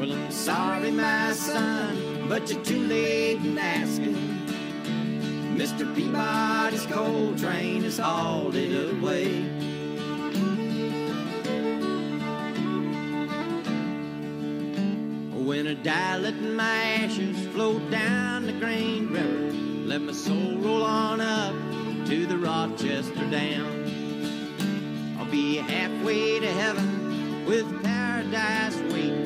Well, I'm sorry, my son, but you're too late in asking. Mr. Peabody's coal train has hauled it away. When I die, let my ashes float down the Green River. Let my soul roll on up to the Rochester Dam. I'll be halfway to heaven with paradise waiting,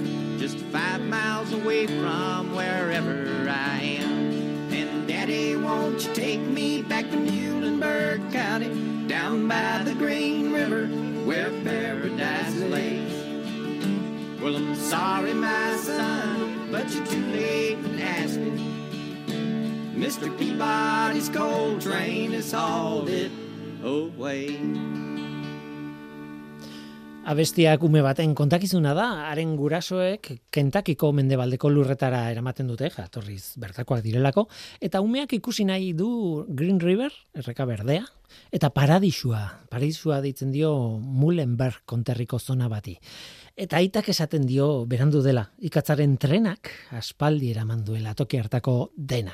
just five miles away from wherever I am. And Daddy, won't you take me back to Muhlenberg County, down by the Green River, where paradise lays? Well, I'm sorry, my son, but you're too late in asking. Mr. Peabody's coal train has hauled it away. Abestiak ume baten kontakizuna da, haren gurasoek kentakiko mendebaldeko lurretara eramaten dute, jatorriz bertakoak direlako, eta umeak ikusi nahi du Green River, erreka berdea, eta paradisua, paradisua deitzen dio Muhlenberg konterriko zona bati. Eta aitak esaten dio berandu dela, ikatzaren trenak aspaldi eraman duela toki hartako dena.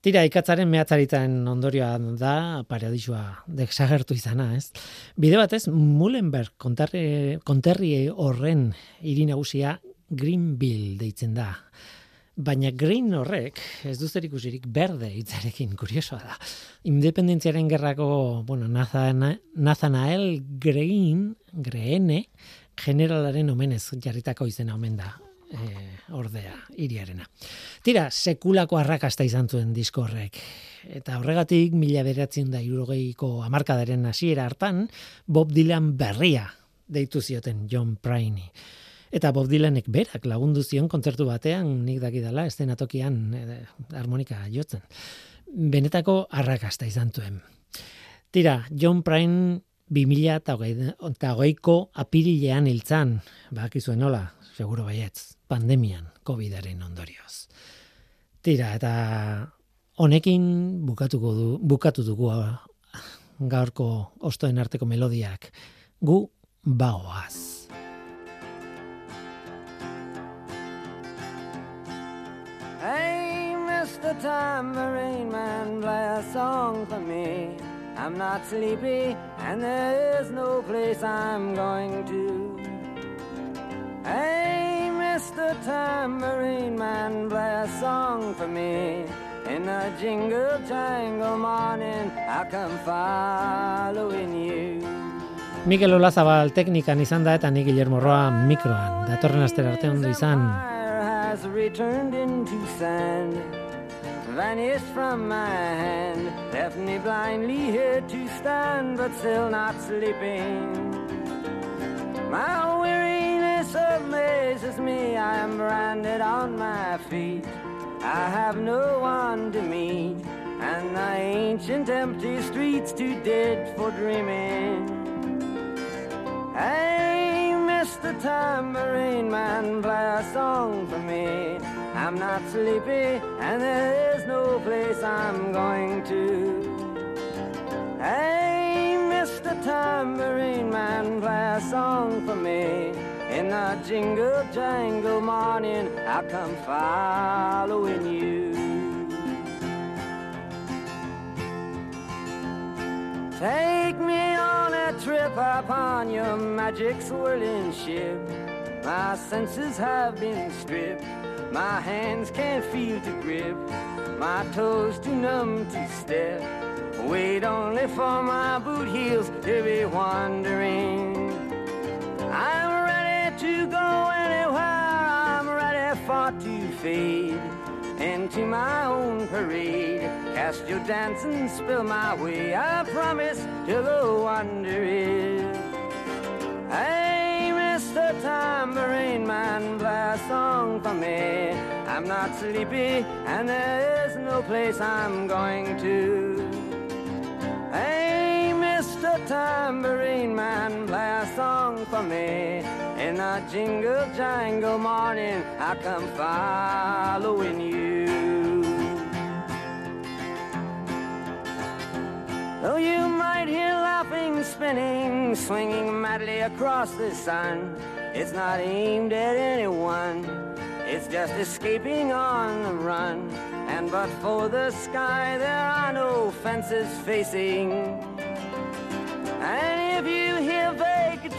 Tira, ikatzaren mehatzaritan ondorioa da paradisua desagertu izana, ez? Bide batez, Muhlenberg konterri, konterri horren hiri nagusia Greenville deitzen da. Baina green horrek, ez du zer ikusirik berde hitzarekin, kuriosoa da. Independentziaren gerrako, bueno, Nathanael Green, Greene, generalaren omenez jarritako izena omen da e, ordea iriarena. Tira, sekulako arrakasta izan zuen disko horrek. Eta horregatik, mila beratzen da irurogeiko amarkadaren hasiera hartan, Bob Dylan berria deitu zioten John Priney. Eta Bob Dylanek berak lagundu zion kontzertu batean, nik dakidala, estenatokian e, harmonika jotzen. Benetako arrakasta izan zuen. Tira, John Prine 2008ko apirilean hiltzan, bakizuen nola, seguro baietz, pandemian, COVIDaren ondorioz. Tira, eta honekin bukatuko du, bukatu dugu gaurko ostoen arteko melodiak. Gu bagoaz. Hey, Mr. Tambourine Man, play a song for me. I'm not sleepy, and there is no place I'm going to. Mr. Tambourine Man, play a song for me. In a jingle jangle morning, I come following you. Mikel Olazabal teknikan izan da eta ni Guillermo Roa mikroan. Datorren astera arte ondo izan. Has returned into sand, vanished from my hand, left me blindly here to stand, but still not sleeping. My weariness amazes me, I am branded on my feet. I have no one to meet, and the ancient empty streets too dead for dreaming. Hey, Mr. Tambourine Man, play a song for me. I'm not sleepy, and there is no place I'm going to. Hey, Mr. Tambourine Man, play a song for me. In the jingle jangle morning, I'll come following you. Take me on a trip upon your magic swirling ship. My senses have been stripped. My hands can't feel to grip. My toes too numb to step. Wait only for my boot heels to be wandering. I'm to go anywhere. I'm ready for to fade into my own parade. Cast your dance and spill my way. I promise to go under it. Hey, Mr. Tambourine Man, play a song for me. I'm not sleepy, and there is no place I'm going to. Hey, Mr. Tambourine Man, play a song for me. In a jingle jangle morning, I come following you. Though you might hear laughing, spinning, swinging madly across the sun, it's not aimed at anyone. It's just escaping on the run. And but for the sky, there are no fences facing. And if you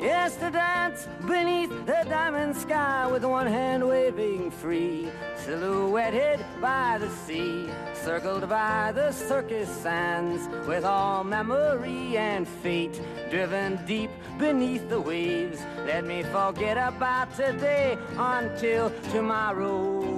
Yes, to dance beneath the diamond sky with one hand waving free, silhouetted by the sea, circled by the circus sands, with all memory and fate driven deep beneath the waves. Let me forget about today until tomorrow.